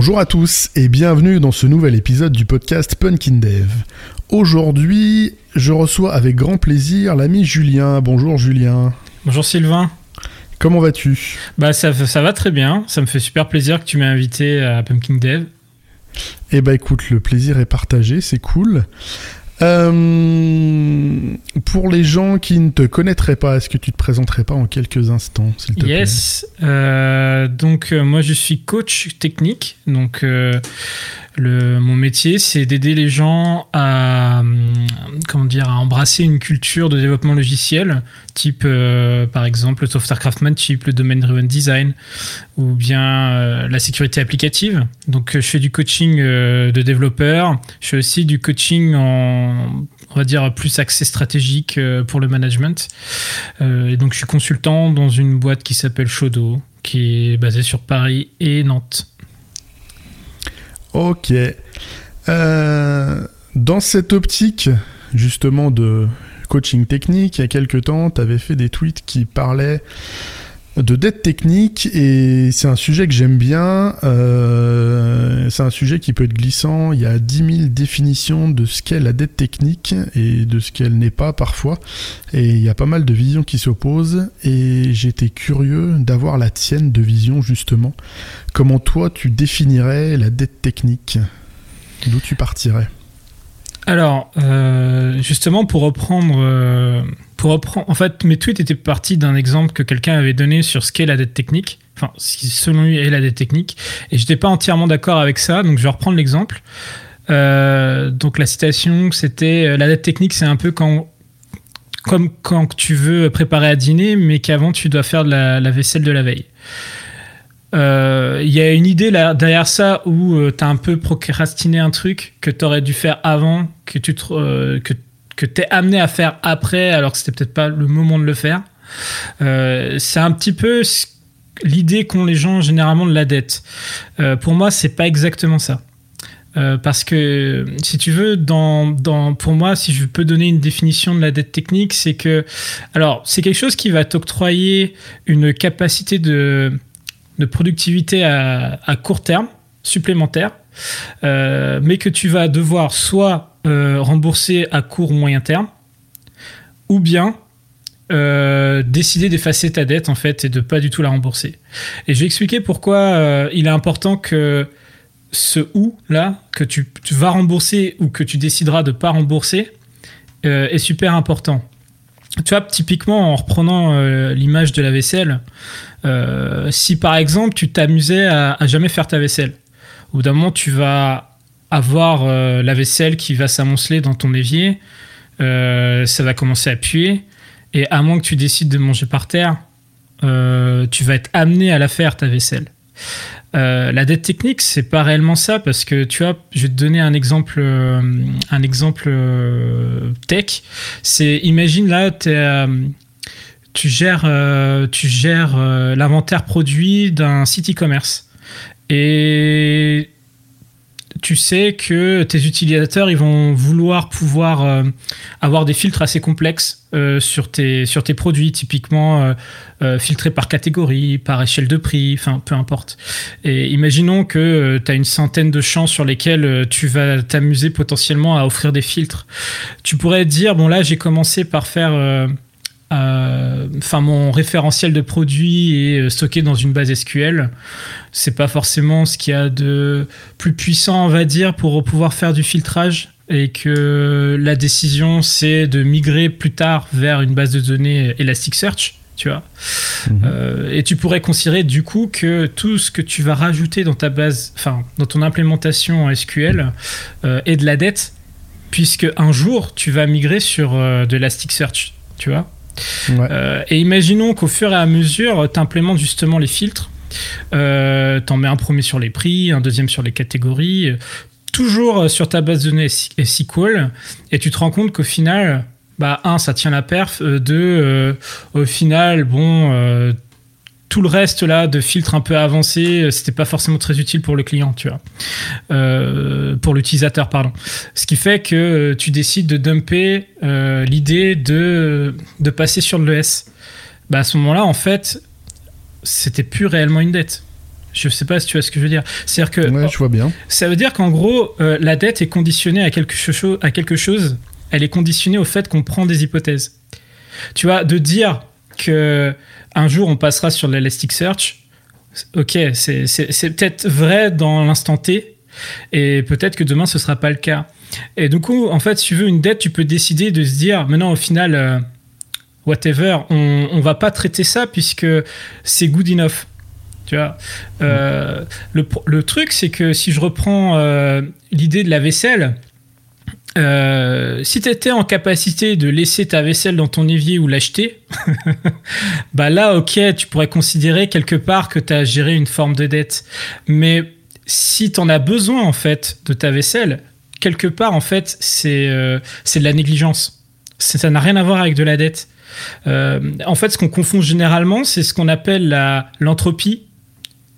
Bonjour à tous et bienvenue dans ce nouvel épisode du podcast Punkin Dev. Aujourd'hui, je reçois avec grand plaisir l'ami Julien. Bonjour Julien. Bonjour Sylvain. Comment vas-tu? Bah ça, ça va très bien, ça me fait super plaisir que tu m'aies invité à Pumpkin Dev. Eh bah écoute, le plaisir est partagé, c'est cool. Euh, pour les gens qui ne te connaîtraient pas, est-ce que tu te présenterais pas en quelques instants, s'il te yes. Euh, donc euh, moi je suis coach technique. Donc le, mon métier c'est d'aider les gens à comment dire à embrasser une culture de développement logiciel, type par exemple le software craftsmanship, le domain driven design, ou bien la sécurité applicative. Donc je fais du coaching de développeurs. Je fais aussi du coaching en on va dire, plus accès stratégique euh, pour le management. Euh, et donc, je suis consultant dans une boîte qui s'appelle Shodo, qui est basée sur Paris et Nantes. Ok. Euh, dans cette optique, justement, de coaching technique, il y a quelques temps, tu avais fait des tweets qui parlaient de dette technique et c'est un sujet que j'aime bien. Euh, c'est un sujet qui peut être glissant. Il y a 10 000 définitions de ce qu'est la dette technique et de ce qu'elle n'est pas parfois. Et il y a pas mal de visions qui s'opposent et j'étais curieux d'avoir la tienne de vision justement. Comment toi tu définirais la dette technique? D'où tu partirais? Alors, euh, justement, pour reprendre, euh, pour reprendre, en fait, mes tweets étaient partis d'un exemple que quelqu'un avait donné sur ce qu'est la dette technique, enfin, ce selon lui est la dette technique, et j'étais pas entièrement d'accord avec ça, donc je vais reprendre l'exemple. Euh, donc la citation, c'était la dette technique, c'est un peu quand comme quand tu veux préparer à dîner, mais qu'avant tu dois faire de la vaisselle de la veille. Euh, il y a une idée là, derrière ça où euh, tu as un peu procrastiné un truc que tu aurais dû faire avant, que tu euh, que, que t'es amené à faire après, alors que c'était peut-être pas le moment de le faire. c'est un petit peu l'idée qu'ont les gens généralement de la dette. pour moi, c'est pas exactement ça. parce que si tu veux, pour moi, si je peux donner une définition de la dette technique, c'est que, alors, c'est quelque chose qui va t'octroyer une capacité de, productivité à, court terme supplémentaire, euh, mais que tu vas devoir soit euh, rembourser à court ou moyen terme, ou bien euh, décider d'effacer ta dette en fait et de pas du tout la rembourser. Et je vais expliquer pourquoi il est important que ce ou là que tu, vas rembourser ou que tu décideras de pas rembourser est super important. Tu vois, typiquement en reprenant l'image de la vaisselle, euh, si par exemple tu t'amusais à, jamais faire ta vaisselle, au bout d'un moment tu vas avoir euh, la vaisselle qui va s'amonceler dans ton évier, euh, ça va commencer à puer, et à moins que tu décides de manger par terre, tu vas être amené à la faire ta vaisselle. la dette technique, c'est pas réellement ça parce que tu vois, je vais te donner un exemple, un exemple tech. C'est imagine là, tu es tu gères, euh, tu gères euh, l'inventaire produit d'un site e-commerce. Et tu sais que tes utilisateurs ils vont vouloir pouvoir euh, avoir des filtres assez complexes sur, tes, sur tes produits, typiquement filtrés par catégorie, par échelle de prix, enfin peu importe. Et imaginons que tu as une centaine de champs sur lesquels tu vas t'amuser potentiellement à offrir des filtres. Tu pourrais dire, bon là j'ai commencé par faire euh, enfin, mon référentiel de produit est stocké dans une base SQL. C'est pas forcément ce qu'il y a de plus puissant, on va dire, pour pouvoir faire du filtrage. Et que la décision, c'est de migrer plus tard vers une base de données Elasticsearch tu vois. Mhm. Euh, et tu pourrais considérer du coup que tout ce que tu vas rajouter dans ta base, enfin dans ton implémentation en SQL euh, est de la dette, puisque un jour tu vas migrer sur de l'Elasticsearch, tu vois. Euh, et imaginons qu'au fur et à mesure, tu implémentes justement les filtres. Euh, tu en mets un premier sur les prix, un deuxième sur les catégories, toujours sur ta base de données SQL, et tu te rends compte qu'au final, bah, un, ça tient la perf, euh, deux, au final, bon, tout le reste là de filtres un peu avancés, euh, c'était pas forcément très utile pour le client, tu vois, euh, pour l'utilisateur, pardon. Ce qui fait que euh, tu décides de dumper l'idée de, de passer sur l'ES. Bah, à ce moment-là, en fait, c'était plus réellement une dette. Je sais pas si tu vois ce que je veux dire. C'est-à-dire que. Ouais, je vois bien. Ça veut dire qu'en gros, euh, la dette est conditionnée à quelque, chose, à quelque chose. Elle est conditionnée au fait qu'on prend des hypothèses. Tu vois, de dire que un jour on passera sur l'Elasticsearch, ok, c'est peut-être vrai dans l'instant T, et peut-être que demain ce sera pas le cas. Et du coup, en fait, si tu veux une dette, tu peux décider de se dire, maintenant au final, euh, whatever, on, on va pas traiter ça puisque c'est good enough. Tu vois, euh, le, le, truc, c'est que si je reprends euh, l'idée de la vaisselle, euh, si tu étais en capacité de laisser ta vaisselle dans ton évier ou l'acheter, bah là, ok, tu pourrais considérer quelque part que tu as géré une forme de dette. Mais si tu en as besoin, en fait, de ta vaisselle, quelque part, en fait, c'est c'est de la négligence. Ça n'a rien à voir avec de la dette. en fait, ce qu'on confond généralement, c'est ce qu'on appelle l'entropie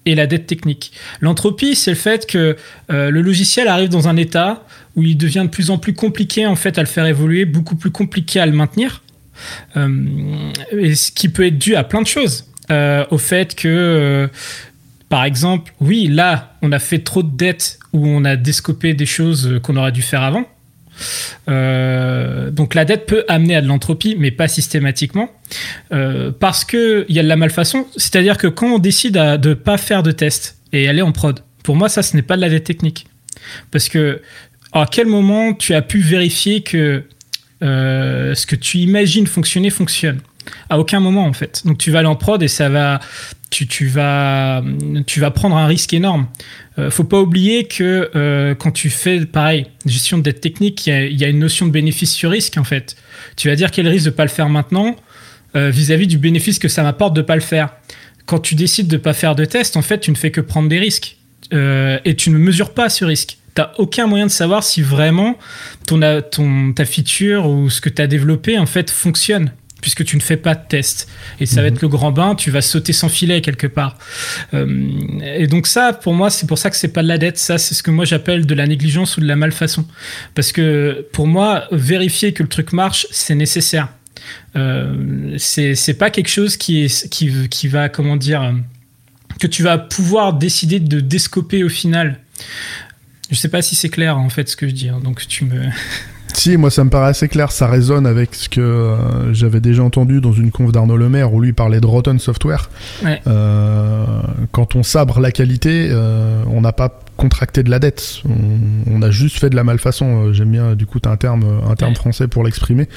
et la dette technique. L'entropie, c'est le fait que euh, le logiciel arrive dans un état où il devient de plus en plus compliqué en fait à le faire évoluer, beaucoup plus compliqué à le maintenir, euh, et ce qui peut être dû à plein de choses. Euh, au fait que, par exemple, oui, là, on a fait trop de dettes où on a descopé des choses qu'on aurait dû faire avant. Euh, donc la dette peut amener à de l'entropie, mais pas systématiquement, euh, parce qu'il y a de la malfaçon. C'est-à-dire que quand on décide de ne pas faire de test et aller en prod, pour moi ça ce n'est pas de la dette technique. Parce que à quel moment tu as pu vérifier que euh, ce que tu imagines fonctionner fonctionne? À aucun moment en fait. Donc tu vas aller en prod et ça va, tu, vas, tu vas prendre un risque énorme. Euh, faut pas oublier que euh, quand tu fais pareil, gestion de dette technique, il y, a une notion de bénéfice sur risque en fait. Tu vas dire quel risque de pas le faire maintenant euh, vis-à-vis du bénéfice que ça m'apporte de pas le faire. Quand tu décides de pas faire de test, en fait, tu ne fais que prendre des risques et tu ne mesures pas ce risque. Tu n'as aucun moyen de savoir si vraiment ton, ton, ta feature ou ce que tu as développé en fait fonctionne puisque tu ne fais pas de test. Et ça va mhm. être le grand bain, tu vas sauter sans filet quelque part. Euh, et donc ça, pour moi, c'est pour ça que c'est pas de la dette. Ça, c'est ce que moi j'appelle de la négligence ou de la malfaçon. Parce que pour moi, vérifier que le truc marche, c'est nécessaire. Euh, c'est pas quelque chose qui, est, qui, qui va, comment dire, que tu vas pouvoir décider de descoper au final. Je sais pas si c'est clair en fait ce que je dis, hein, donc tu me. Si, moi ça me paraît assez clair, ça résonne avec ce que euh, j'avais déjà entendu dans une conf d'Arnaud Lemaire où lui parlait de Rotten Software. Euh, quand on sabre la qualité, euh, on n'a pas contracté de la dette, on, a juste fait de la malfaçon. J'aime bien, du coup, as un terme, un terme français pour l'exprimer.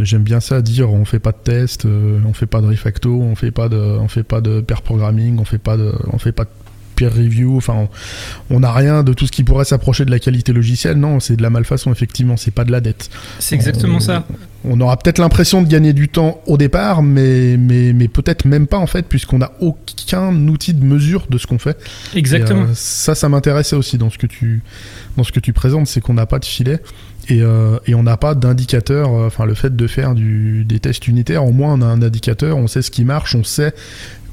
J'aime bien ça, dire on fait pas de test, on fait pas de refacto, on fait pas de, on fait pas de pair programming, on fait pas de, on fait pas de review. Enfin, on n'a rien de tout ce qui pourrait s'approcher de la qualité logicielle. Non, c'est de la malfaçon, effectivement. C'est pas de la dette. C'est exactement ça. On aura peut-être l'impression de gagner du temps au départ, mais, mais, mais peut-être même pas en fait, puisqu'on n'a aucun outil de mesure de ce qu'on fait. Exactement. Euh, ça, ça m'intéressait aussi dans ce que tu, dans ce que tu présentes, c'est qu'on n'a pas de filet. Et, euh, et, on n'a pas d'indicateur, euh, enfin le fait de faire du, des tests unitaires, au moins on a un indicateur, on sait ce qui marche, on sait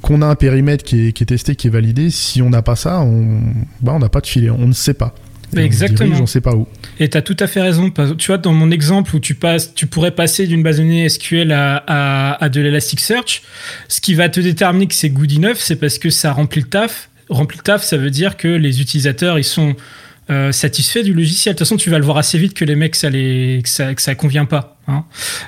qu'on a un périmètre qui est, testé, qui est validé. Si on n'a pas ça, on bah, on n'a pas de filet, on ne sait pas. Exactement. On ne sait pas où. Et tu as tout à fait raison. Tu vois, dans mon exemple où tu, passes, tu pourrais passer d'une base de données SQL à, à, de l'Elasticsearch, ce qui va te déterminer que c'est good enough, c'est parce que ça remplit le taf. Remplit le taf, ça veut dire que les utilisateurs, ils sont euh, satisfaits du logiciel. De toute façon, tu vas le voir assez vite que les mecs, ça les, que ça, que ça convient pas. Hein.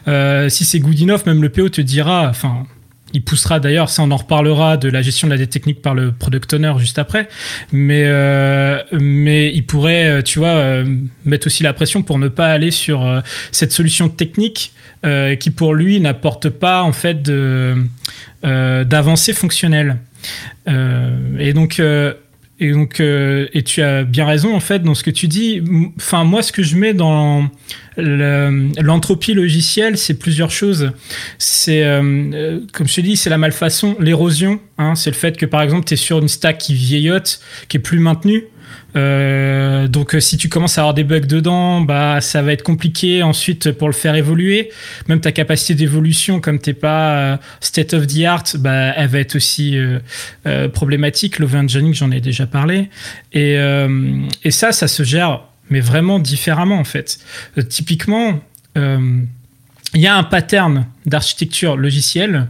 Euh, si c'est good enough, même le PO te dira, enfin, il poussera d'ailleurs, ça on en reparlera de la gestion de la dette technique par le product owner juste après, mais euh, mais il pourrait, euh, tu vois, euh, mettre aussi la pression pour ne pas aller sur cette solution technique qui pour lui n'apporte pas en fait d'avancée fonctionnelle. et donc et donc, euh, et tu as bien raison en fait dans ce que tu dis. Enfin, moi, ce que je mets dans l'entropie logicielle, c'est plusieurs choses. C'est, euh, euh, comme je te dis, c'est la malfaçon, l'érosion. Hein, c'est le fait que par exemple, tu es sur une stack qui vieillotte, qui est plus maintenue. Euh, donc euh, si tu commences à avoir des bugs dedans, bah ça va être compliqué ensuite pour le faire évoluer. Même ta capacité d'évolution, comme t'es pas euh, state of the art, bah elle va être aussi problématique. L'overengineering, j'en ai déjà parlé. Et ça, ça se gère, mais vraiment différemment en fait. typiquement, il y a un pattern d'architecture logicielle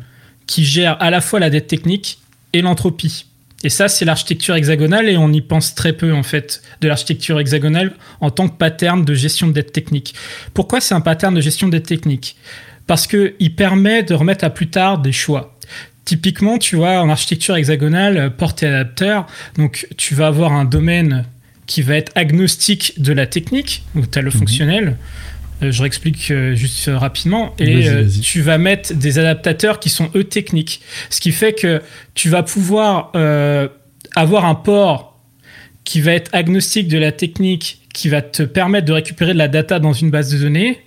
qui gère à la fois la dette technique et l'entropie. Et ça, c'est l'architecture hexagonale et on y pense très peu en fait de l'architecture hexagonale en tant que pattern de gestion de dette technique. Pourquoi c'est un pattern de gestion de dette technique? Parce qu'il permet de remettre à plus tard des choix. Typiquement, tu vois, en architecture hexagonale, porte et adapteur, donc tu vas avoir un domaine qui va être agnostique de la technique, donc tu as le mhm. fonctionnel. Euh, je réexplique euh, juste euh, rapidement. Et tu vas mettre des adaptateurs qui sont eux techniques. Ce qui fait que tu vas pouvoir avoir un port qui va être agnostique de la technique, qui va te permettre de récupérer de la data dans une base de données,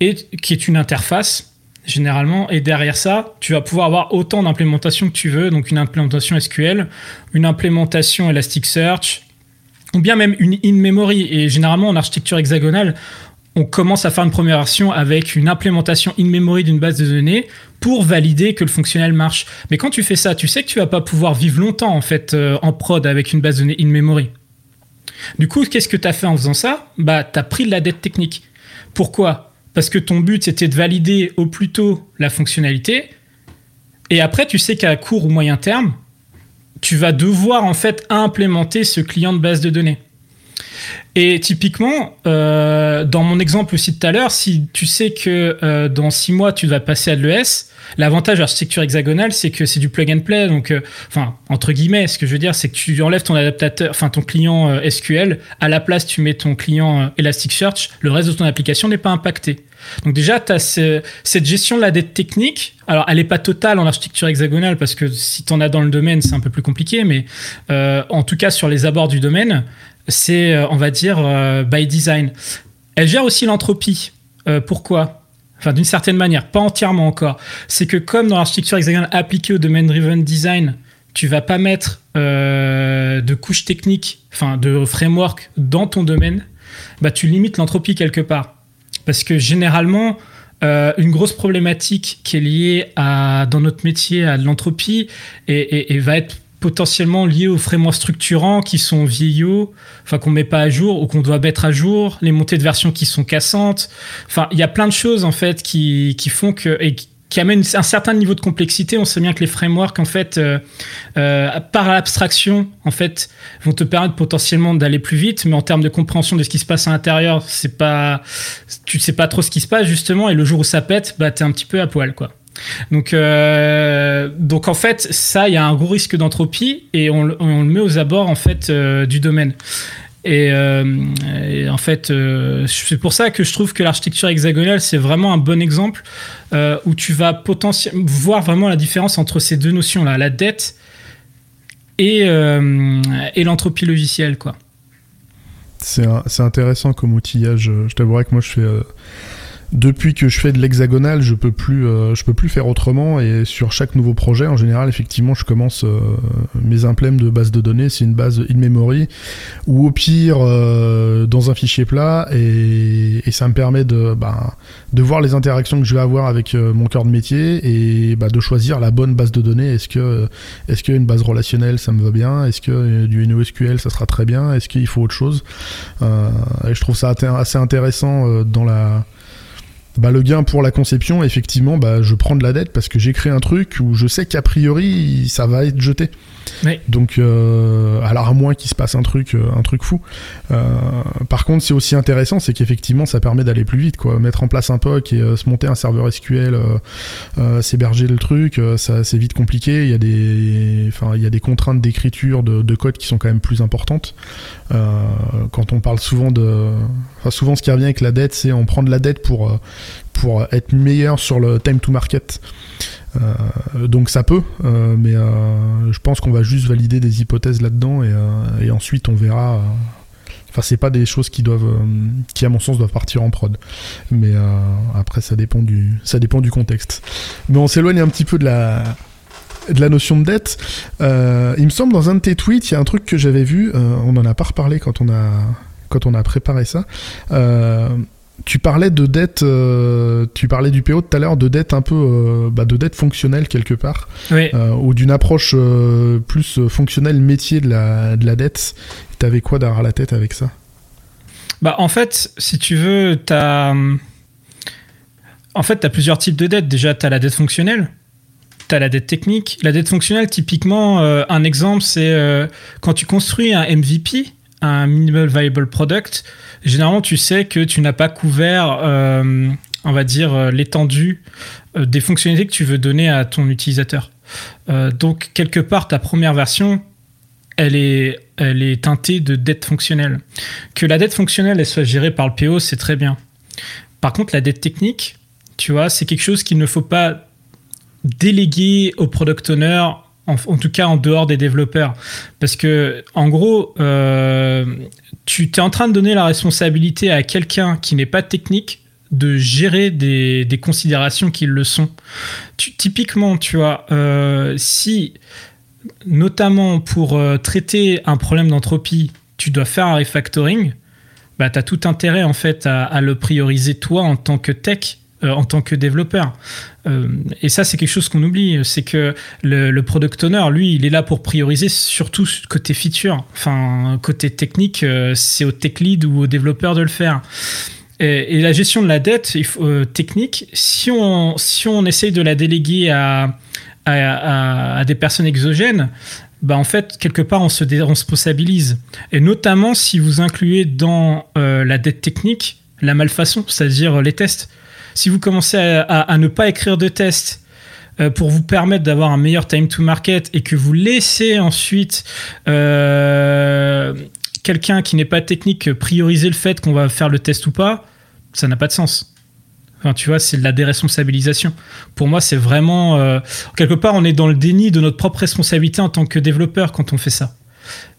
et qui est une interface généralement. Et derrière ça, tu vas pouvoir avoir autant d'implémentations que tu veux, donc une implémentation SQL, une implémentation Elasticsearch, ou bien même une in-memory. Et généralement, en architecture hexagonale, on commence à faire une première version avec une implémentation in-memory d'une base de données pour valider que le fonctionnel marche. Mais quand tu fais ça, tu sais que tu vas pas pouvoir vivre longtemps en fait euh, en prod avec une base de données in-memory. Du coup, qu'est-ce que tu as fait en faisant ça? Bah, tu as pris de la dette technique. Pourquoi? Parce que ton but c'était de valider au plus tôt la fonctionnalité et après tu sais qu'à court ou moyen terme, tu vas devoir en fait implémenter ce client de base de données. Et typiquement, euh, dans mon exemple aussi de tout à l'heure, si tu sais que euh, dans six mois tu vas passer à de l'ES, l'avantage de l'architecture hexagonale, c'est que c'est du plug and play. Donc, euh, enfin, entre guillemets, ce que je veux dire, c'est que tu enlèves ton adaptateur, enfin ton client SQL, à la place tu mets ton client Elasticsearch, le reste de ton application n'est pas impacté. Donc déjà, tu as cette gestion de la dette technique. Alors, elle n'est pas totale en architecture hexagonale parce que si tu en as dans le domaine, c'est un peu plus compliqué, mais en tout cas sur les abords du domaine, c'est, euh, on va dire, euh, by design. Elle gère aussi l'entropie. Euh, pourquoi? Enfin, d'une certaine manière, pas entièrement encore. C'est que comme dans l'architecture hexagonale appliquée au domaine driven design, tu vas pas mettre de couches techniques, enfin de framework dans ton domaine, bah tu limites l'entropie quelque part. Parce que généralement, une grosse problématique qui est liée à, dans notre métier à l'entropie et, va être potentiellement liés aux frameworks structurants qui sont vieillots, enfin qu'on met pas à jour ou qu'on doit mettre à jour, les montées de version qui sont cassantes. Enfin, il y a plein de choses en fait qui, qui font que et qui amènent un certain niveau de complexité. On sait bien que les frameworks en fait euh, euh, par l'abstraction en fait vont te permettre potentiellement d'aller plus vite, mais en termes de compréhension de ce qui se passe à l'intérieur, c'est pas tu sais pas trop ce qui se passe justement et le jour où ça pète, bah t'es un petit peu à poil quoi. Donc, euh, donc en fait, ça, il y a un gros risque d'entropie et on, le met aux abords en fait euh, du domaine. Et, euh, en fait, c'est pour ça que je trouve que l'architecture hexagonale, c'est vraiment un bon exemple où tu vas potentiellement voir vraiment la différence entre ces deux notions-là, la dette et, et l'entropie logicielle, quoi. C'est intéressant comme outillage. Je t'avouerai que moi, je fais depuis que je fais de l'hexagonal, je peux plus, euh, je peux plus faire autrement. Et sur chaque nouveau projet, en général, effectivement, je commence euh, mes implèmes de base de données. C'est une base in memory ou au pire euh, dans un fichier plat. Et, et, ça me permet de, bah, de voir les interactions que je vais avoir avec mon cœur de métier et bah, de choisir la bonne base de données. Est-ce que, est-ce qu'une base relationnelle, ça me va bien? Est-ce que du NoSQL, ça sera très bien? Est-ce qu'il faut autre chose? Et je trouve ça assez intéressant dans la bah, le gain pour la conception, effectivement, bah, je prends de la dette parce que j'ai créé un truc où je sais qu'a priori ça va être jeté. Donc, euh, alors à moins qu'il se passe un truc, euh, un truc fou. Euh, par contre, c'est aussi intéressant, c'est qu'effectivement, ça permet d'aller plus vite, quoi. Mettre en place un POC et se monter un serveur SQL, s'héberger le truc, ça c'est vite compliqué. Il y a des, enfin, il y a des contraintes d'écriture de, de, code qui sont quand même plus importantes. quand on parle souvent de, enfin, souvent ce qui revient avec la dette, c'est on prend de la dette pour pour être meilleur sur le time to market. Euh, donc ça peut, euh, mais euh, je pense qu'on va juste valider des hypothèses là-dedans et, ensuite on verra. Enfin, c'est pas des choses qui doivent, qui à mon sens doivent partir en prod. Mais après, ça dépend du, ça dépend du contexte. Mais on s'éloigne un petit peu de la, de la notion de dette. il me semble dans un de tes tweets, il y a un truc que j'avais vu. on en a pas reparlé quand on a, quand on a préparé ça tu parlais de dette, euh, tu parlais du PO tout à l'heure, de dette un peu, euh, bah, de dette fonctionnelle quelque part, euh, ou d'une approche plus fonctionnelle métier de la, de la dette. T'avais quoi derrière la tête avec ça? Bah en fait, si tu veux, t'as, en fait, t'as plusieurs types de dettes. Déjà, t'as la dette fonctionnelle. tu as la dette technique. La dette fonctionnelle, typiquement, un exemple, c'est quand tu construis un MVP, un Minimal Viable Product, généralement, tu sais que tu n'as pas couvert, on va dire, l'étendue des fonctionnalités que tu veux donner à ton utilisateur. donc, quelque part, ta première version, elle est, elle est teintée de dette fonctionnelle. Que la dette fonctionnelle elle soit gérée par le PO, c'est très bien. Par contre, la dette technique, tu vois, c'est quelque chose qu'il ne faut pas déléguer au product owner, en, tout cas en dehors des développeurs. Parce que, en gros, euh, tu es en train de donner la responsabilité à quelqu'un qui n'est pas technique de gérer des, considérations qui le sont. typiquement, tu vois, euh, si notamment pour euh, traiter un problème d'entropie, tu dois faire un refactoring, bah, tu as tout intérêt en fait à, le prioriser toi en tant que tech, euh, en tant que développeur. Euh, et ça, c'est quelque chose qu'on oublie, c'est que le, product owner, lui, il est là pour prioriser surtout côté feature. Enfin, côté technique, c'est au tech lead ou au développeur de le faire. Et, la gestion de la dette technique, si on, si on essaye de la déléguer à à, des personnes exogènes, bah en fait, quelque part, on se responsabilise. Et notamment si vous incluez dans euh, la dette technique la malfaçon, c'est-à-dire les tests. Si vous commencez à, ne pas écrire de tests euh, pour vous permettre d'avoir un meilleur time to market et que vous laissez ensuite euh, quelqu'un qui n'est pas technique prioriser le fait qu'on va faire le test ou pas, ça n'a pas de sens tu vois, c'est de la déresponsabilisation. Pour moi, c'est vraiment. Euh, quelque part, on est dans le déni de notre propre responsabilité en tant que développeur quand on fait ça.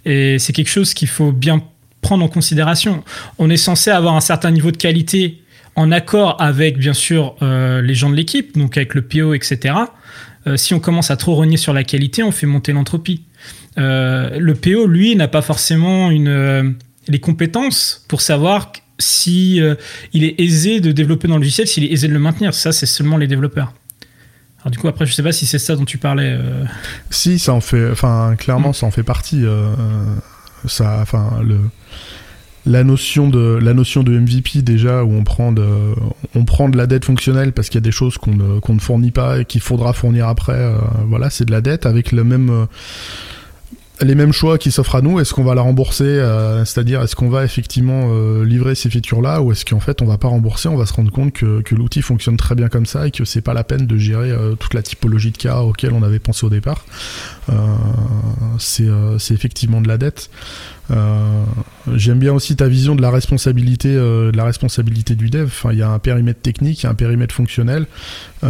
Et c'est quelque chose qu'il faut bien prendre en considération. On est censé avoir un certain niveau de qualité en accord avec, bien sûr, euh, les gens de l'équipe, donc avec le PO, etc. Euh, si on commence à trop renier sur la qualité, on fait monter l'entropie. le PO, lui, n'a pas forcément une, les compétences pour savoir si euh, il est aisé de développer dans le logiciel, s'il est aisé de le maintenir. Ça, c'est seulement les développeurs. Alors du coup, après, je sais pas si c'est ça dont tu parlais. Euh. Si, ça en fait, enfin, clairement, mm. ça en fait partie. Euh, ça, enfin, le la notion de la notion de MVP déjà où on prend de on prend de la dette fonctionnelle parce qu'il y a des choses qu'on ne, ne fournit pas et qu'il faudra fournir après voilà c'est de la dette avec même les mêmes choix qui s'offrent à nous, est-ce qu'on va la rembourser euh, C'est-à-dire, est-ce qu'on va effectivement euh, livrer ces features-là ou est-ce qu'en fait on va pas rembourser? On va se rendre compte que, que l'outil fonctionne très bien comme ça et que c'est pas la peine de gérer euh, toute la typologie de cas auxquels on avait pensé au départ. c'est effectivement de la dette. Euh, j'aime bien aussi ta vision de la responsabilité, euh, de la responsabilité du dev. Enfin, il y a un périmètre technique, il y a un périmètre fonctionnel. Euh,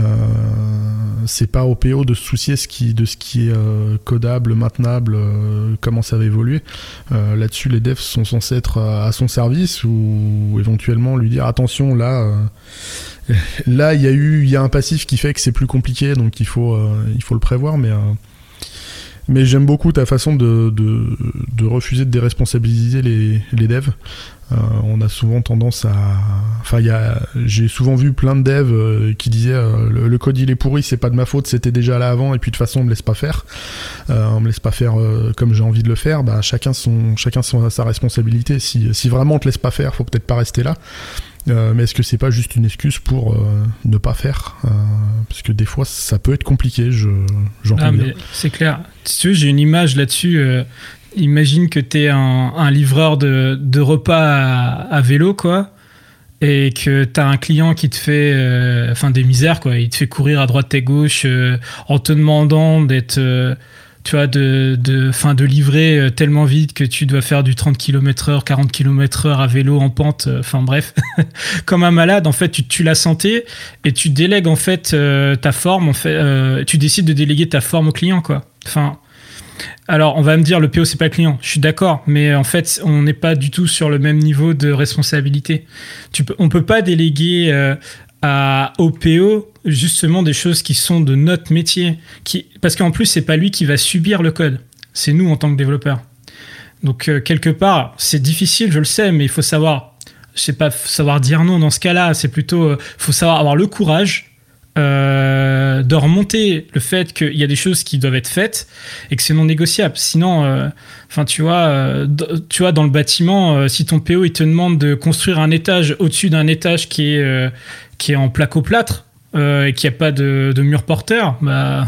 c'est pas au PO de se soucier de ce qui est codable, maintenable, comment ça va évoluer. Là-dessus, les devs sont censés être à son service ou éventuellement lui dire attention là. là, il y a eu, il y a un passif qui fait que c'est plus compliqué, donc il faut, il faut le prévoir, mais mais j'aime beaucoup ta façon de, de, refuser de déresponsabiliser les, les devs. Euh, on a souvent tendance à. Enfin, j'ai souvent vu plein de devs euh, qui disaient euh, le, code il est pourri, c'est pas de ma faute, c'était déjà là avant, et puis de toute façon on me laisse pas faire. on me laisse pas faire comme j'ai envie de le faire. Bah, chacun son, chacun son, sa responsabilité. Si, si vraiment on te laisse pas faire, faut peut-être pas rester là. Euh, mais est-ce que c'est pas juste une excuse pour euh, ne pas faire euh, Parce que des fois, ça peut être compliqué, j'entends bien. C'est clair. Si tu veux, j'ai une image là-dessus. imagine que tu es un, livreur de, de repas à, vélo, quoi, et que tu as un client qui te fait enfin des misères, quoi. Il te fait courir à droite et gauche en te demandant d'être tu vois, de, fin, de livrer euh, tellement vite que tu dois faire du 30 km heure, 40 km heure à vélo en pente, euh, enfin bref, comme un malade, en fait, tu tues la santé et tu délègues en fait euh, ta forme, en fait, tu décides de déléguer ta forme au client, quoi. Enfin, alors on va me dire le PO c'est pas le client, je suis d'accord, mais en fait on n'est pas du tout sur le même niveau de responsabilité. Tu peux, on peut pas déléguer à, au PO justement des choses qui sont de notre métier. Qui, parce qu'en plus, c'est pas lui qui va subir le code, c'est nous en tant que développeurs. Donc, euh, quelque part, c'est difficile, je le sais, mais il faut savoir, je sais pas, savoir dire non dans ce cas-là. C'est plutôt, euh, faut savoir avoir le courage euh, de remonter le fait qu'il y a des choses qui doivent être faites et que c'est non négociable. Sinon, enfin, tu vois, tu vois, dans le bâtiment, si ton PO il te demande de construire un étage au-dessus d'un étage qui est qui est en placo-plâtre, euh, et qu'il n'y a pas de, mur porteur, bah,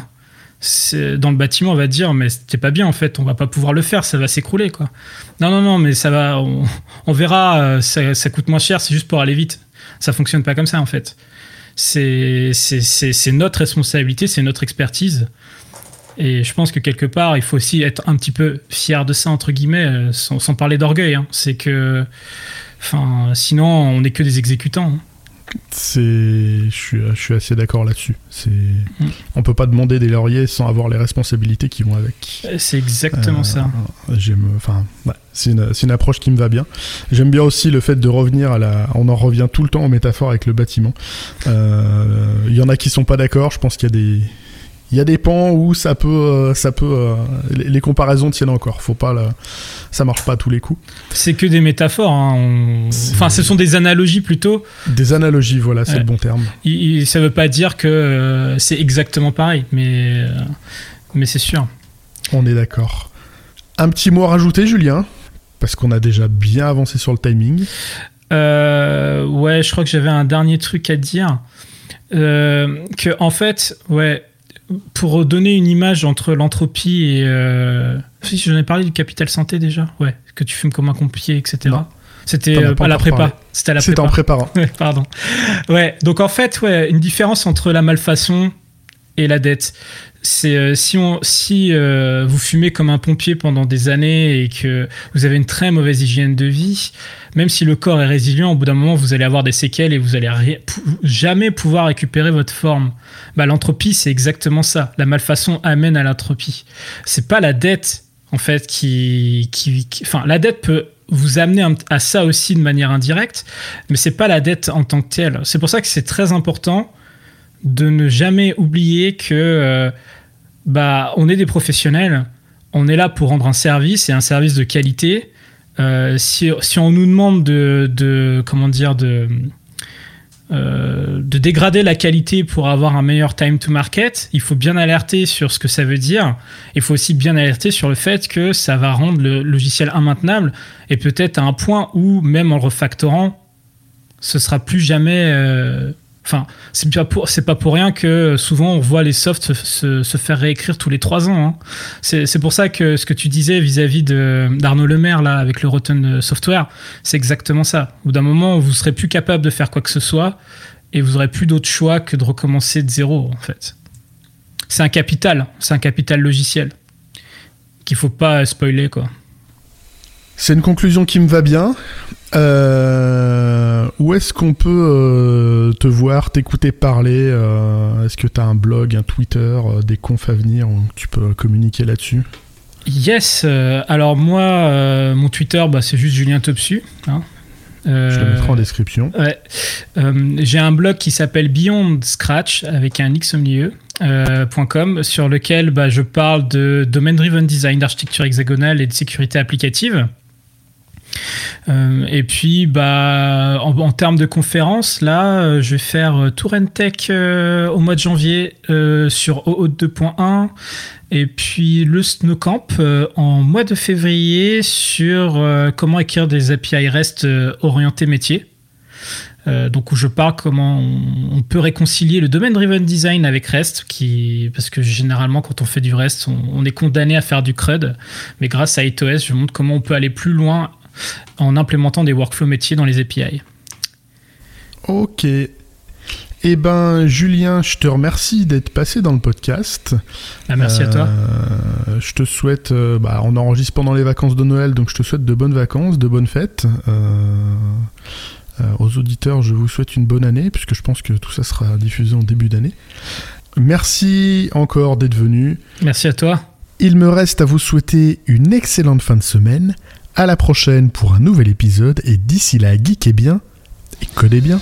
dans le bâtiment, on va dire, mais c'était pas bien en fait, on va pas pouvoir le faire, ça va s'écrouler quoi. Non, non, non, mais ça va, on, verra, euh, ça, coûte moins cher, c'est juste pour aller vite. Ça fonctionne pas comme ça en fait. C'est notre responsabilité, c'est notre expertise. Et je pense que quelque part, il faut aussi être un petit peu fier de ça, entre guillemets, euh, sans, parler d'orgueil. Hein. C'est que, enfin, sinon, on n'est que des exécutants. Hein. C'est, je suis, je suis assez d'accord là-dessus. C'est, mm. on peut pas demander des lauriers sans avoir les responsabilités qui vont avec. C'est exactement ça. Euh, j'aime, enfin, c'est une, une, approche qui me va bien. J'aime bien aussi le fait de revenir à la. On en revient tout le temps aux métaphores avec le bâtiment. Euh, il y en a qui sont pas d'accord. Je pense qu'il y a des, il y a des pans où ça peut, euh, ça peut, euh, les, comparaisons tiennent encore. Faut pas, ça marche pas à tous les coups. C'est que des métaphores. Hein. Enfin, ce sont des analogies plutôt. Des analogies, voilà, c'est le bon terme. Ça ça veut pas dire que euh, c'est exactement pareil, mais, mais c'est sûr. On est d'accord. Un petit mot à rajouter, Julien, parce qu'on a déjà bien avancé sur le timing. ouais, je crois que j'avais un dernier truc à dire. que en fait, ouais, pour donner une image entre l'entropie et. Euh... Si, j'en ai parlé du capital santé déjà. Ouais, que tu fumes comme un pompier, etc. C'était euh, pas la prépa. C'était la prépa. en préparant. pardon. Ouais, donc en fait, ouais, une différence entre la malfaçon et la dette. C'est euh, si, on, si euh, vous fumez comme un pompier pendant des années et que vous avez une très mauvaise hygiène de vie, même si le corps est résilient, au bout d'un moment, vous allez avoir des séquelles et vous allez jamais pouvoir récupérer votre forme. Bah, l'entropie, c'est exactement ça. La malfaçon amène à l'entropie. C'est pas la dette, en fait, qui, qui, Enfin, la dette peut vous amener à ça aussi de manière indirecte, mais c'est pas la dette en tant que telle. C'est pour ça que c'est très important de ne jamais oublier que euh, bah, on est des professionnels, on est là pour rendre un service et un service de qualité. Euh, si, si, on nous demande de, de comment dire de euh, de dégrader la qualité pour avoir un meilleur time to market, il faut bien alerter sur ce que ça veut dire. Il faut aussi bien alerter sur le fait que ça va rendre le logiciel immaintenable et peut-être à un point où, même en refactorant, ce sera plus jamais Enfin, c'est pour pas pour rien que souvent on voit les softs se, se, faire réécrire tous les trois ans. Hein. C'est pour ça que ce que tu disais vis-à-vis d'Arnaud Lemaire là avec le Rotten Software, c'est exactement ça. Au bout d'un moment, vous serez plus capable de faire quoi que ce soit et vous aurez plus d'autre choix que de recommencer de zéro en fait. C'est un capital, c'est un capital logiciel qu'il faut pas spoiler quoi. C'est une conclusion qui me va bien. Euh, où est-ce qu'on peut euh, te voir, t'écouter parler euh, Est-ce que tu as un blog, un Twitter, des confs à venir où tu peux communiquer là-dessus? Yes. alors moi, mon Twitter, bah, c'est juste Julien Topsu. Hein. Je le mettrai en description. J'ai un blog qui s'appelle Beyond Scratch avec un X au milieu. .com sur lequel bah, je parle de domain driven design, d'architecture hexagonale et de sécurité applicative. Euh, et puis, bah, en, termes de conférences, là, euh, je vais faire euh, Tour Tech au mois de janvier sur OO 2.1 et puis le Snowcamp en mois de février sur comment écrire des API REST orientés métier. donc où je parle comment on, peut réconcilier le domaine driven design avec REST, qui, parce que généralement quand on fait du REST, on, est condamné à faire du CRUD, mais grâce à 8OS, je montre comment on peut aller plus loin en implémentant des workflows métiers dans les API. Ok. Eh ben, Julien, je te remercie d'être passé dans le podcast. Ah, merci à toi. Euh, je te souhaite, euh, bah, on enregistre pendant les vacances de Noël, donc je te souhaite de bonnes vacances, de bonnes fêtes. Euh, aux auditeurs, je vous souhaite une bonne année, puisque je pense que tout ça sera diffusé en début d'année. Merci encore d'être venu. Merci à toi. Il me reste à vous souhaiter une excellente fin de semaine. À la prochaine pour un nouvel épisode et d'ici là, geekez bien et codez bien.